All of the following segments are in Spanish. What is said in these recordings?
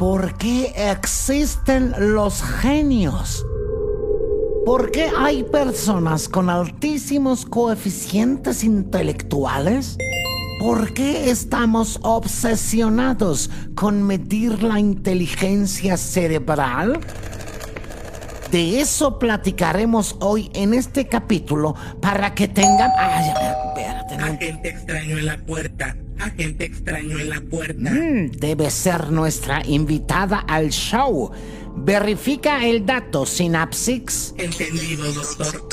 ¿Por qué existen los genios? ¿Por qué hay personas con altísimos coeficientes intelectuales? ¿Por qué estamos obsesionados con medir la inteligencia cerebral? De eso platicaremos hoy en este capítulo para que tengan... Ay, espérate, Agente extraño en la puerta. Agente extraño en la puerta. Mm, debe ser nuestra invitada al show. Verifica el dato, Synapsix. Entendido, doctor.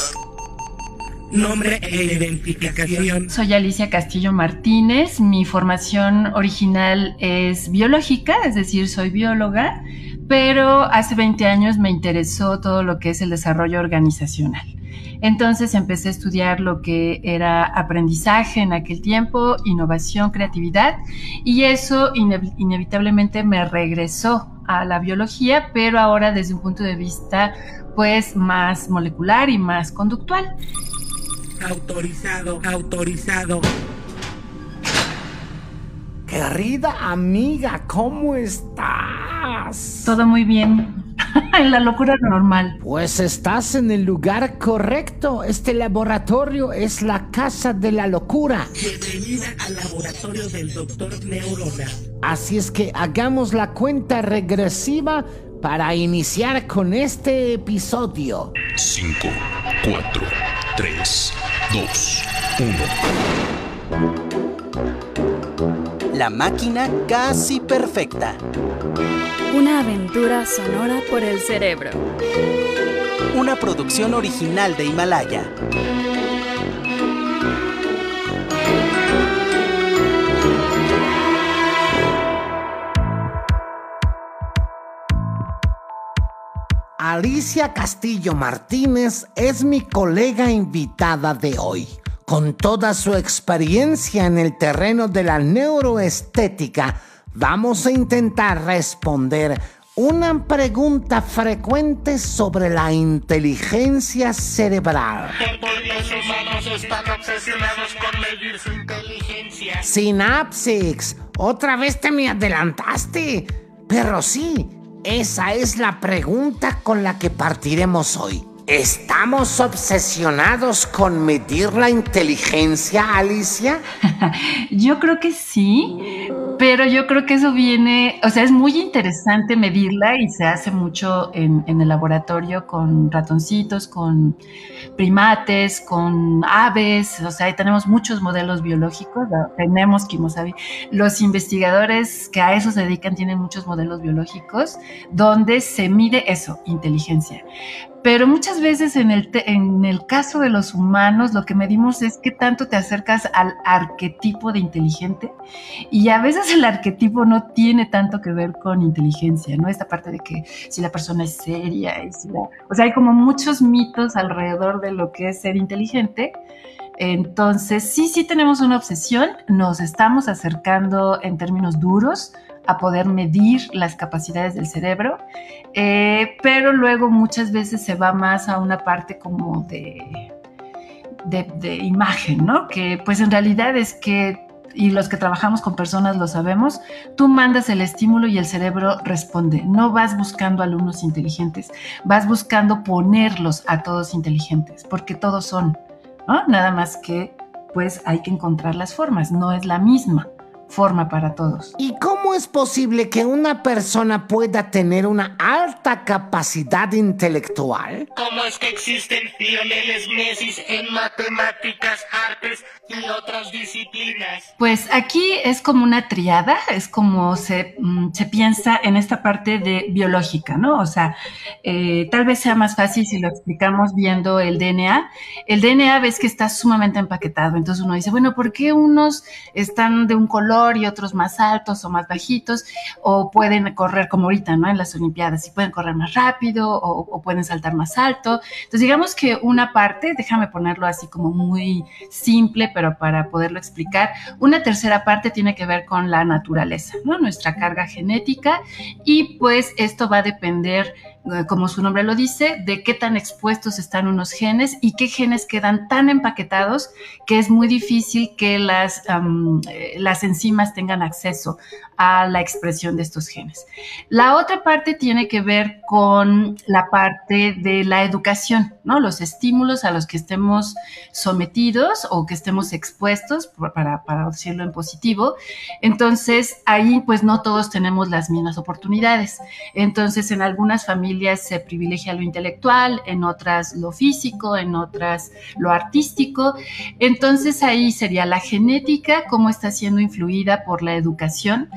Nombre e identificación. Soy Alicia Castillo Martínez. Mi formación original es biológica, es decir, soy bióloga, pero hace 20 años me interesó todo lo que es el desarrollo organizacional. Entonces empecé a estudiar lo que era aprendizaje en aquel tiempo, innovación, creatividad, y eso inevitablemente me regresó a la biología, pero ahora desde un punto de vista pues más molecular y más conductual. Autorizado, autorizado. Querida amiga, ¿cómo estás? Todo muy bien. en la locura normal. Pues estás en el lugar correcto. Este laboratorio es la casa de la locura. Bienvenida al laboratorio del doctor Neurona. Así es que hagamos la cuenta regresiva para iniciar con este episodio. 5, 4, 3, 2, 1. La máquina casi perfecta. Una aventura sonora por el cerebro. Una producción original de Himalaya. Alicia Castillo Martínez es mi colega invitada de hoy. Con toda su experiencia en el terreno de la neuroestética, vamos a intentar responder una pregunta frecuente sobre la inteligencia cerebral. los humanos están obsesionados con. Synapsix, otra vez te me adelantaste. Pero sí, esa es la pregunta con la que partiremos hoy. ¿Estamos obsesionados con medir la inteligencia, Alicia? yo creo que sí, pero yo creo que eso viene, o sea, es muy interesante medirla y se hace mucho en, el laboratorio con ratoncitos, con primates, con aves, o sea, ahí tenemos muchos modelos biológicos, tenemos quimosabi. Los investigadores que a eso se dedican tienen muchos modelos biológicos donde se mide eso, inteligencia. Pero muchas veces en el, en el caso de los humanos lo que medimos es qué tanto te acercas al arquetipo de inteligente y a veces el arquetipo no tiene tanto que ver con inteligencia, ¿no? Esta parte de que si la persona es seria, y si o sea, hay como muchos mitos alrededor de lo que es ser inteligente. Entonces, sí, sí tenemos una obsesión, nos estamos acercando en términos duros a poder medir las capacidades del cerebro, eh, pero luego muchas veces se va más a una parte como de, de, imagen, ¿no? Que pues en realidad es que y los que trabajamos con personas lo sabemos, tú mandas el estímulo y el cerebro responde. No vas buscando alumnos inteligentes, vas buscando ponerlos a todos inteligentes, porque todos son, ¿no? Nada más que pues hay que encontrar las formas, no es la misma forma para todos. ¿Y cómo es posible que una persona pueda tener una alta capacidad intelectual? ¿Cómo es que existen Lioneles Messi en matemáticas, artes y otras disciplinas? Pues aquí es como una triada, es como se, mm, se piensa en esta parte de biológica, ¿no? O sea, eh, tal vez sea más fácil si lo explicamos viendo el DNA. El DNA ves que está sumamente empaquetado, entonces uno dice, bueno, ¿por qué unos están de un color? Y otros más altos o más bajitos, o pueden correr como ahorita, ¿no? En las Olimpiadas, y pueden correr más rápido o, pueden saltar más alto. Entonces, digamos que una parte, déjame ponerlo así como muy simple, pero para poderlo explicar, una tercera parte tiene que ver con la naturaleza, ¿no? Nuestra carga genética, y pues esto va a depender como su nombre lo dice, de qué tan expuestos están unos genes y qué genes quedan tan empaquetados que es muy difícil que las, eh, las enzimas tengan acceso a la expresión de estos genes. La otra parte tiene que ver con la parte de la educación, ¿no? Los estímulos a los que estemos sometidos o que estemos expuestos, para, para decirlo en positivo. Entonces, ahí pues no todos tenemos las mismas oportunidades. Entonces, en algunas familias se privilegia lo intelectual, en otras lo físico, en otras lo artístico. Entonces, ahí sería la genética, cómo está siendo influida por la educación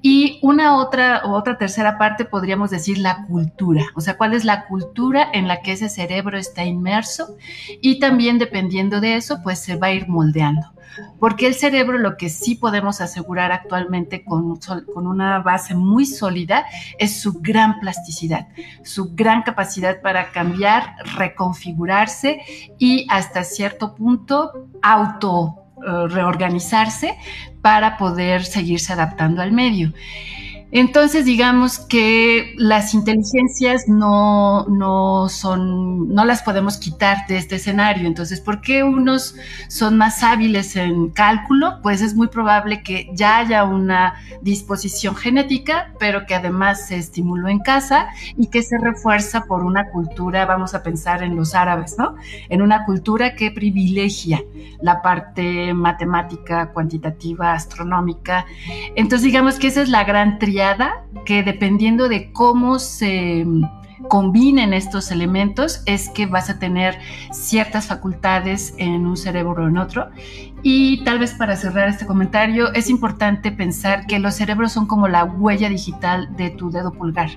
y una otra, otra tercera parte podríamos decir la cultura, o sea, cuál es la cultura en la que ese cerebro está inmerso y también dependiendo de eso, pues se va a ir moldeando. Porque el cerebro lo que sí podemos asegurar actualmente con, con una base muy sólida es su gran plasticidad, su gran capacidad para cambiar, reconfigurarse y hasta cierto punto auto reorganizarse para poder seguirse adaptando al medio. Entonces, digamos que las inteligencias no, no son, no las podemos quitar de este escenario. Entonces, ¿por qué unos son más hábiles en cálculo? Pues es muy probable que ya haya una disposición genética, pero que además se estimuló en casa y que se refuerza por una cultura, vamos a pensar en los árabes, ¿no? En una cultura que privilegia la parte matemática, cuantitativa, astronómica. Entonces, digamos que esa es la gran que dependiendo de cómo se combinen estos elementos es que vas a tener ciertas facultades en un cerebro o en otro. Y tal vez para cerrar este comentario, es importante pensar que los cerebros son como la huella digital de tu dedo pulgar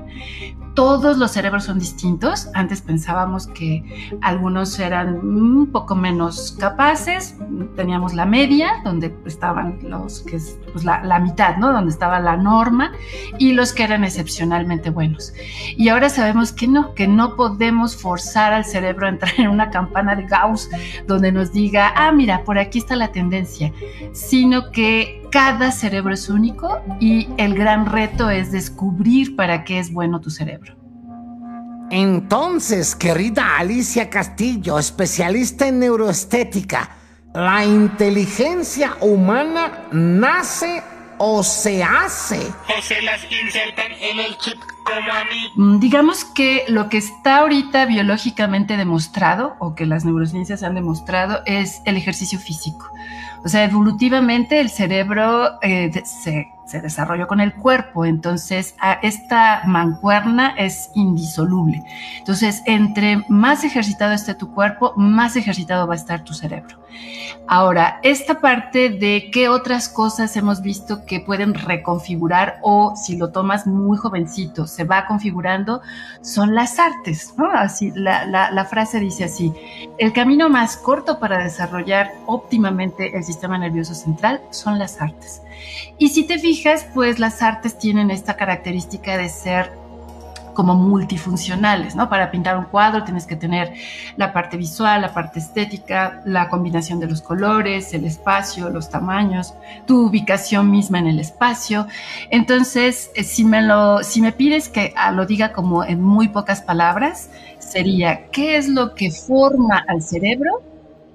todos los cerebros son distintos. Antes pensábamos que algunos eran un poco menos capaces. Teníamos la media, donde estaban los que es pues, la, la, mitad, ¿no? Donde estaba la norma, y los que eran excepcionalmente buenos. Y ahora sabemos que no, que no podemos forzar al cerebro a entrar en una campana de Gauss donde nos diga, ah, mira, por aquí está la tendencia, sino que cada cerebro es único y el gran reto es descubrir para qué es bueno tu cerebro. Entonces, querida Alicia Castillo, especialista en neuroestética, ¿la inteligencia humana nace o se hace? O se las insertan en el chip como a mí. Mm, digamos que lo que está ahorita biológicamente demostrado o que las neurociencias han demostrado es el ejercicio físico. O sea, evolutivamente el cerebro eh, se, se, desarrolló con el cuerpo, entonces esta mancuerna es indisoluble. Entonces, entre más ejercitado esté tu cuerpo, más ejercitado va a estar tu cerebro. Ahora, esta parte de qué otras cosas hemos visto que pueden reconfigurar o si lo tomas muy jovencito, se va configurando, son las artes. Así, la, la frase dice así, el camino más corto para desarrollar óptimamente el sistema nervioso central son las artes. Y si te fijas, pues las artes tienen esta característica de ser como multifuncionales, ¿no? Para pintar un cuadro tienes que tener la parte visual, la parte estética, la combinación de los colores, el espacio, los tamaños, tu ubicación misma en el espacio. Entonces, eh, si me lo, si me pides que ah, lo diga como en muy pocas palabras, sería ¿qué es lo que forma al cerebro?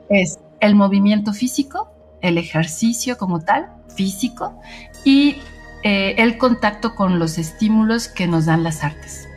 Es el movimiento físico, el ejercicio como tal, físico, y eh, el contacto con los estímulos que nos dan las artes.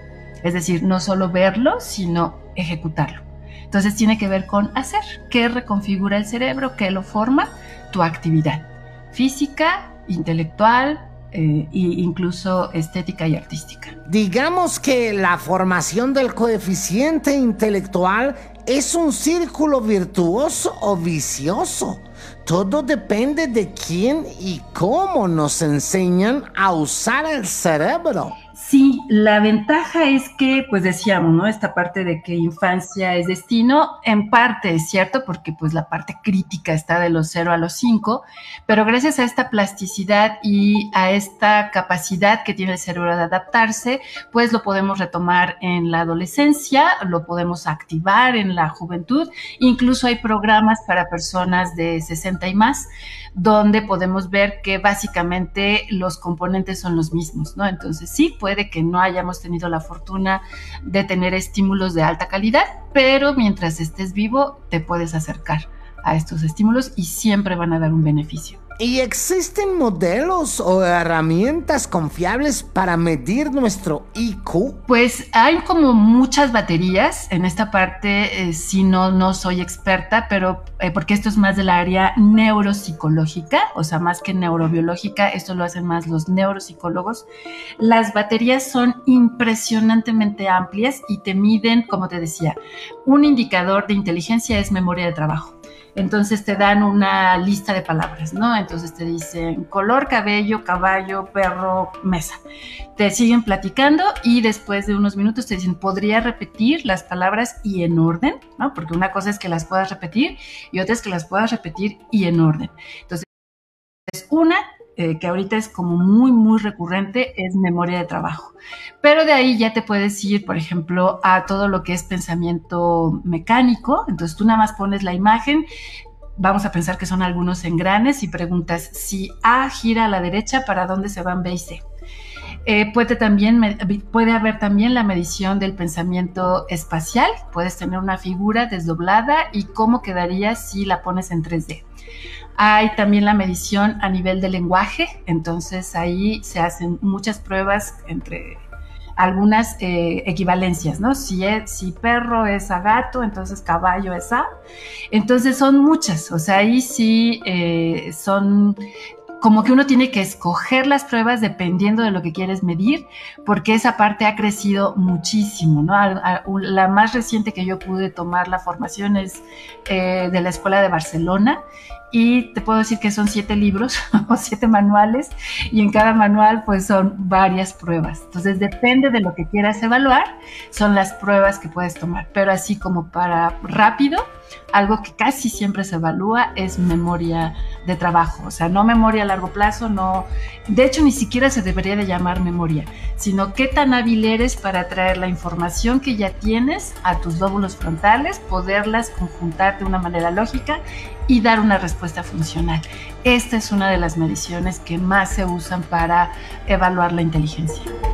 Es decir, no solo verlo, sino ejecutarlo. Entonces tiene que ver con hacer, qué reconfigura el cerebro, qué lo forma, tu actividad física, intelectual, e incluso estética y artística. Digamos que la formación del coeficiente intelectual es un círculo virtuoso o vicioso. Todo depende de quién y cómo nos enseñan a usar el cerebro. Sí, la ventaja es que, pues decíamos, ¿no? Esta parte de que infancia es destino, en parte es cierto, porque pues la parte crítica está de los 0 a los 5, pero gracias a esta plasticidad y a esta capacidad que tiene el cerebro de adaptarse, pues lo podemos retomar en la adolescencia, lo podemos activar en la juventud, incluso hay programas para personas de 60 y más, donde podemos ver que básicamente los componentes son los mismos, ¿no? Entonces sí, puede que no hayamos tenido la fortuna de tener estímulos de alta calidad, pero mientras estés vivo te puedes acercar a estos estímulos y siempre van a dar un beneficio. ¿Y existen modelos o herramientas confiables para medir nuestro IQ? Pues hay como muchas baterías. En esta parte eh, sí no, no soy experta, pero eh, porque esto es más del área neuropsicológica, o sea, más que neurobiológica, esto lo hacen más los neuropsicólogos. Las baterías son impresionantemente amplias y te miden, como te decía, un indicador de inteligencia es memoria de trabajo. Entonces te dan una lista de palabras, ¿no? Entonces te dicen color, cabello, caballo, perro, mesa. Te siguen platicando y después de unos minutos te dicen, podría repetir las palabras y en orden, ¿no? Porque una cosa es que las puedas repetir y otra es que las puedas repetir y en orden. Entonces, una eh, que ahorita es como muy, muy recurrente, es memoria de trabajo. Pero de ahí ya te puedes ir, por ejemplo, a todo lo que es pensamiento mecánico. Entonces tú nada más pones la imagen, vamos a pensar que son algunos engranes y preguntas si A gira a la derecha, ¿para dónde se van B y C? Eh, puede, también, puede haber también la medición del pensamiento espacial. Puedes tener una figura desdoblada y cómo quedaría si la pones en 3D. Hay también la medición a nivel de lenguaje, entonces ahí se hacen muchas pruebas entre algunas eh, equivalencias, ¿no? Si, perro es a gato, entonces caballo es a. Entonces son muchas, o sea, ahí sí eh, son como que uno tiene que escoger las pruebas dependiendo de lo que quieres medir, porque esa parte ha crecido muchísimo, ¿no? La más reciente que yo pude tomar la formación es eh, de la Escuela de Barcelona y te puedo decir que son siete libros o siete manuales y en cada manual pues son varias pruebas. Entonces depende de lo que quieras evaluar, son las pruebas que puedes tomar, pero así como para rápido algo que casi siempre se evalúa es memoria de trabajo, o sea, no memoria a largo plazo, no, de hecho ni siquiera se debería de llamar memoria, sino qué tan hábil eres para traer la información que ya tienes a tus lóbulos frontales, poderlas conjuntar de una manera lógica y dar una funcional. Esta es una de las mediciones que más se usan para evaluar la inteligencia.